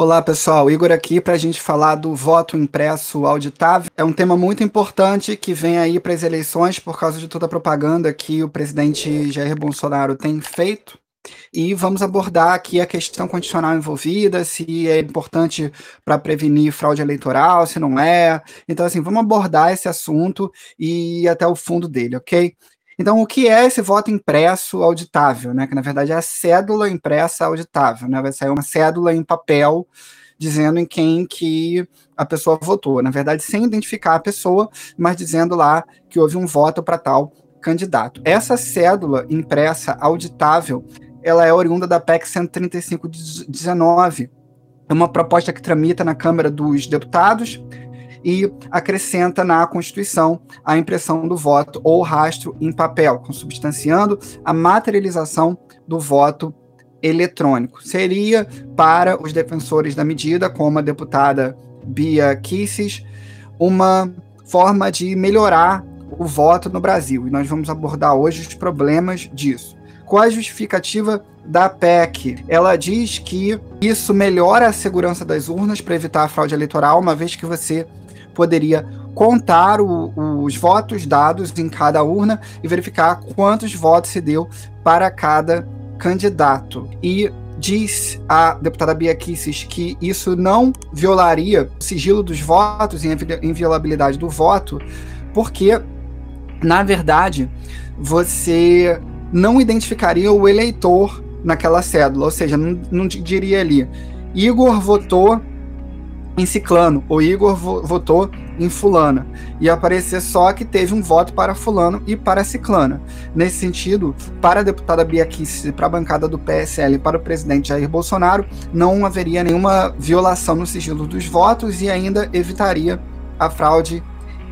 Olá pessoal, Igor aqui para a gente falar do voto impresso auditável. É um tema muito importante que vem aí para as eleições por causa de toda a propaganda que o presidente Jair Bolsonaro tem feito. E vamos abordar aqui a questão condicional envolvida, se é importante para prevenir fraude eleitoral, se não é. Então, assim, vamos abordar esse assunto e ir até o fundo dele, ok? Então, o que é esse voto impresso auditável, né? Que na verdade é a cédula impressa auditável, né? Vai sair uma cédula em papel dizendo em quem que a pessoa votou. Na verdade, sem identificar a pessoa, mas dizendo lá que houve um voto para tal candidato. Essa cédula impressa auditável, ela é oriunda da PEC 13519. É uma proposta que tramita na Câmara dos Deputados e acrescenta na Constituição a impressão do voto ou rastro em papel, consubstanciando a materialização do voto eletrônico. Seria para os defensores da medida, como a deputada Bia Kisses, uma forma de melhorar o voto no Brasil. E nós vamos abordar hoje os problemas disso. Qual a justificativa da PEC? Ela diz que isso melhora a segurança das urnas para evitar a fraude eleitoral, uma vez que você poderia contar o, os votos dados em cada urna e verificar quantos votos se deu para cada candidato. E diz a deputada Bia Kisses que isso não violaria o sigilo dos votos e a inviolabilidade do voto, porque, na verdade, você não identificaria o eleitor naquela cédula, ou seja, não, não diria ali, Igor votou em ciclano, o Igor vo votou em fulana. E aparecer só que teve um voto para fulano e para ciclana. Nesse sentido, para a deputada Bia Kicis, para a bancada do PSL e para o presidente Jair Bolsonaro, não haveria nenhuma violação no sigilo dos votos e ainda evitaria a fraude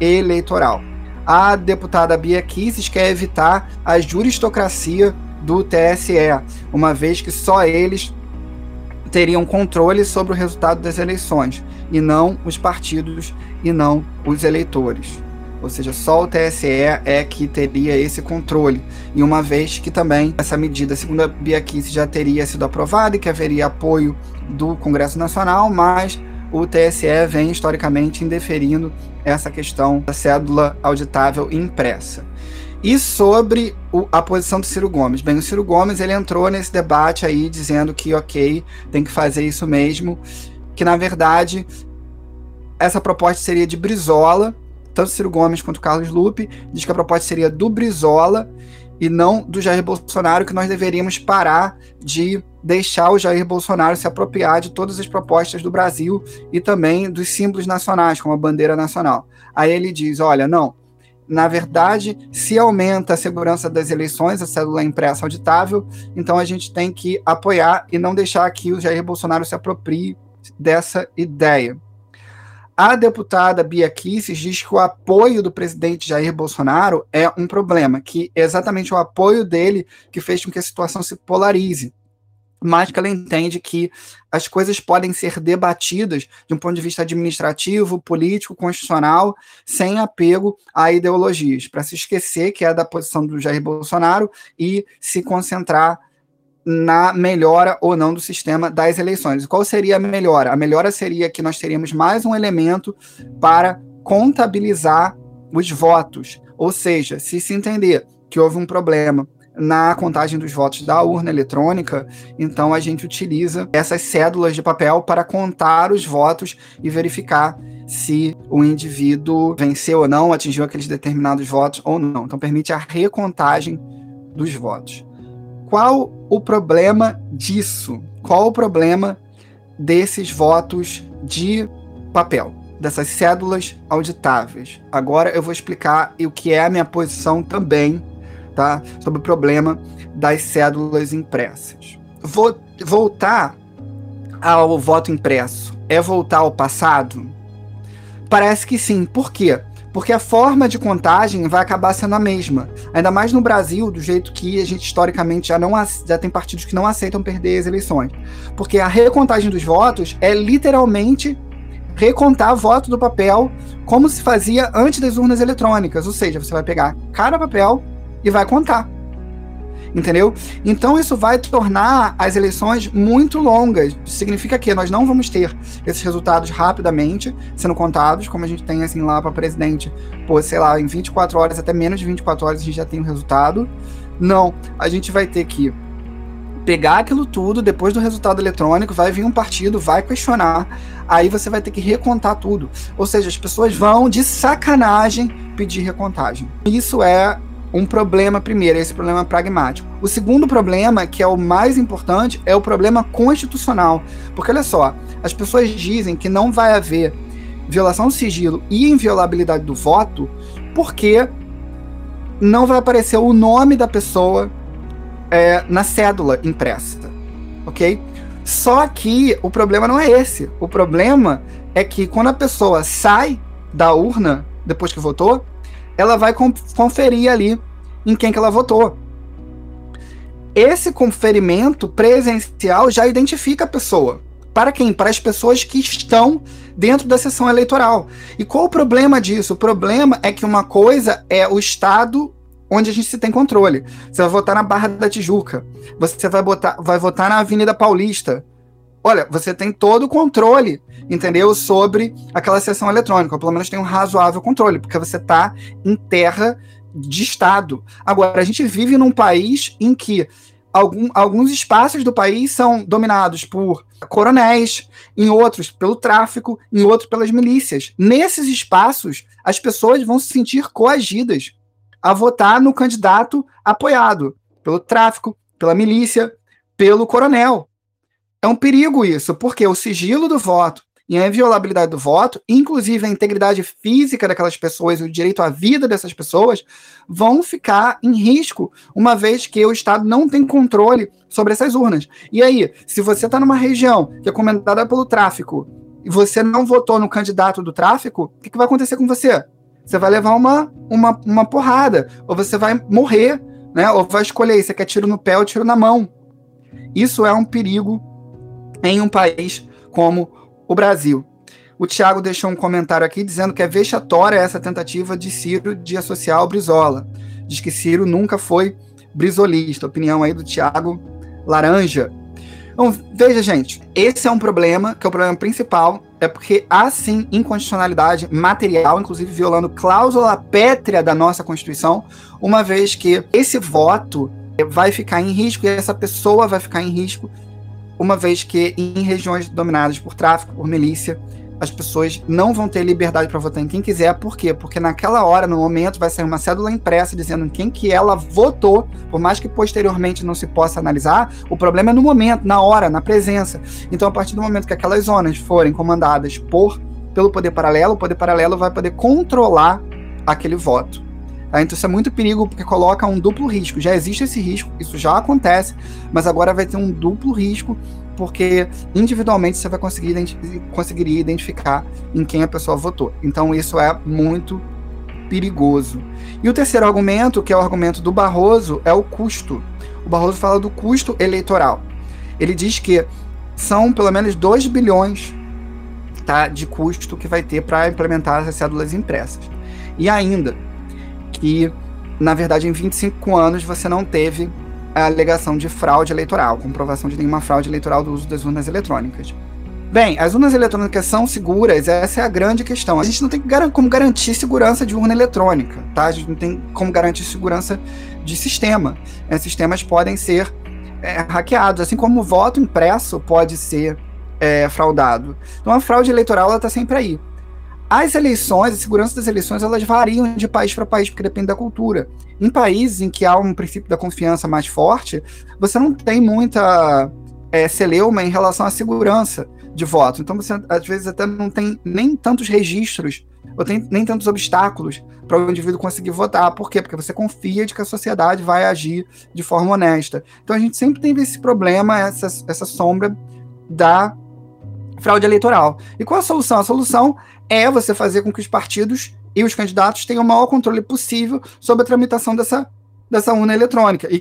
eleitoral. A deputada Bia Kicis quer evitar a juristocracia do TSE, uma vez que só eles teriam controle sobre o resultado das eleições, e não os partidos e não os eleitores. Ou seja, só o TSE é que teria esse controle. E uma vez que também essa medida, segundo a Bia Kicis, já teria sido aprovada e que haveria apoio do Congresso Nacional, mas o TSE vem historicamente indeferindo essa questão da cédula auditável impressa. E sobre o, a posição do Ciro Gomes. Bem, o Ciro Gomes ele entrou nesse debate aí dizendo que, ok, tem que fazer isso mesmo, que na verdade essa proposta seria de Brizola, tanto Ciro Gomes quanto Carlos Lupe, diz que a proposta seria do Brizola e não do Jair Bolsonaro, que nós deveríamos parar de deixar o Jair Bolsonaro se apropriar de todas as propostas do Brasil e também dos símbolos nacionais, como a bandeira nacional. Aí ele diz: olha, não, na verdade, se aumenta a segurança das eleições, a cédula impressa auditável, então a gente tem que apoiar e não deixar que o Jair Bolsonaro se aproprie dessa ideia. A deputada Bia Kicis diz que o apoio do presidente Jair Bolsonaro é um problema, que é exatamente o apoio dele que fez com que a situação se polarize mas que ela entende que as coisas podem ser debatidas de um ponto de vista administrativo, político, constitucional, sem apego a ideologias, para se esquecer que é da posição do Jair Bolsonaro e se concentrar na melhora ou não do sistema das eleições. Qual seria a melhora? A melhora seria que nós teríamos mais um elemento para contabilizar os votos, ou seja, se se entender que houve um problema na contagem dos votos da urna eletrônica. Então a gente utiliza essas cédulas de papel para contar os votos e verificar se o indivíduo venceu ou não, atingiu aqueles determinados votos ou não. Então permite a recontagem dos votos. Qual o problema disso? Qual o problema desses votos de papel? Dessas cédulas auditáveis. Agora eu vou explicar o que é a minha posição também tá? Sobre o problema das cédulas impressas. Vou voltar ao voto impresso é voltar ao passado? Parece que sim. Por quê? Porque a forma de contagem vai acabar sendo a mesma. Ainda mais no Brasil, do jeito que a gente historicamente já não já tem partidos que não aceitam perder as eleições. Porque a recontagem dos votos é literalmente recontar voto do papel como se fazia antes das urnas eletrônicas. Ou seja, você vai pegar cada papel e vai contar. entendeu? Então isso vai tornar as eleições muito longas. Significa que nós não vamos ter esses resultados rapidamente sendo contados, como a gente tem assim lá para presidente, pô, sei lá, em 24 horas, até menos de 24 horas a gente já tem o resultado. Não, a gente vai ter que pegar aquilo tudo, depois do resultado eletrônico, vai vir um partido, vai questionar, aí você vai ter que recontar tudo. Ou seja, as pessoas vão de sacanagem pedir recontagem. Isso é um problema primeiro, esse problema pragmático. O segundo problema, que é o mais importante, é o problema constitucional. Porque olha só, as pessoas dizem que não vai haver violação do sigilo e inviolabilidade do voto, porque não vai aparecer o nome da pessoa é, na cédula impressa, ok? Só que o problema não é esse. O problema é que quando a pessoa sai da urna depois que votou, ela vai conferir ali em quem que ela votou. Esse conferimento presencial já identifica a pessoa. Para quem? Para as pessoas que estão dentro da sessão eleitoral. E qual o problema disso? O problema é que uma coisa é o Estado onde a gente tem controle. Você vai votar na Barra da Tijuca. Você vai, botar, vai votar na Avenida Paulista. Olha, você tem todo o controle, entendeu? Sobre aquela sessão eletrônica. Pelo menos tem um razoável controle, porque você está em terra de Estado. Agora, a gente vive num país em que algum, alguns espaços do país são dominados por coronéis, em outros pelo tráfico, em outros pelas milícias. Nesses espaços, as pessoas vão se sentir coagidas a votar no candidato apoiado pelo tráfico, pela milícia, pelo coronel. É um perigo isso, porque o sigilo do voto e a inviolabilidade do voto, inclusive a integridade física daquelas pessoas e o direito à vida dessas pessoas, vão ficar em risco, uma vez que o Estado não tem controle sobre essas urnas. E aí, se você está numa região que é comentada pelo tráfico e você não votou no candidato do tráfico, o que, que vai acontecer com você? Você vai levar uma, uma, uma porrada, ou você vai morrer, né? Ou vai escolher, você quer tiro no pé ou tiro na mão. Isso é um perigo em um país como o Brasil. O Tiago deixou um comentário aqui dizendo que é vexatória essa tentativa de Ciro de associar o Brizola. Diz que Ciro nunca foi brizolista. Opinião aí do Tiago Laranja. Então, veja, gente, esse é um problema, que é o problema principal, é porque há sim inconstitucionalidade material, inclusive violando cláusula pétrea da nossa Constituição, uma vez que esse voto vai ficar em risco e essa pessoa vai ficar em risco, uma vez que em regiões dominadas por tráfico, por milícia, as pessoas não vão ter liberdade para votar em quem quiser. Por quê? Porque naquela hora, no momento, vai sair uma cédula impressa dizendo em quem que ela votou, por mais que posteriormente não se possa analisar, o problema é no momento, na hora, na presença. Então, a partir do momento que aquelas zonas forem comandadas por pelo poder paralelo, o poder paralelo vai poder controlar aquele voto. Tá? Então isso é muito perigo porque coloca um duplo risco. Já existe esse risco, isso já acontece, mas agora vai ter um duplo risco porque individualmente você vai conseguir identi identificar em quem a pessoa votou. Então isso é muito perigoso. E o terceiro argumento, que é o argumento do Barroso, é o custo. O Barroso fala do custo eleitoral. Ele diz que são pelo menos 2 bilhões tá, de custo que vai ter para implementar as cédulas impressas. E ainda que, na verdade, em 25 anos você não teve a alegação de fraude eleitoral, comprovação de nenhuma fraude eleitoral do uso das urnas eletrônicas. Bem, as urnas eletrônicas são seguras, essa é a grande questão. A gente não tem como garantir segurança de urna eletrônica, tá? A gente não tem como garantir segurança de sistema. É, sistemas podem ser é, hackeados, assim como o voto impresso pode ser é, fraudado. Então a fraude eleitoral está sempre aí. As eleições, a segurança das eleições, elas variam de país para país, porque depende da cultura. Em países em que há um princípio da confiança mais forte, você não tem muita é, celeuma em relação à segurança de voto. Então você, às vezes, até não tem nem tantos registros, ou tem, nem tantos obstáculos para o indivíduo conseguir votar. Por quê? Porque você confia de que a sociedade vai agir de forma honesta. Então a gente sempre tem esse problema, essa, essa sombra da fraude eleitoral. E qual a solução? A solução é você fazer com que os partidos e os candidatos tenham o maior controle possível sobre a tramitação dessa, dessa urna eletrônica. E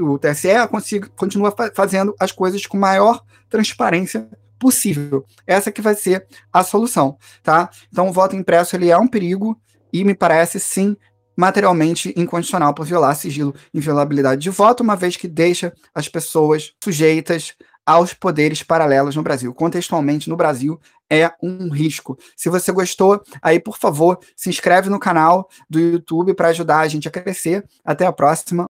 o TSE consiga, continua fazendo as coisas com maior transparência possível. Essa que vai ser a solução, tá? Então o voto impresso ele é um perigo e me parece sim materialmente incondicional por violar sigilo inviolabilidade de voto, uma vez que deixa as pessoas sujeitas aos poderes paralelos no Brasil. Contextualmente, no Brasil, é um risco. Se você gostou, aí, por favor, se inscreve no canal do YouTube para ajudar a gente a crescer. Até a próxima.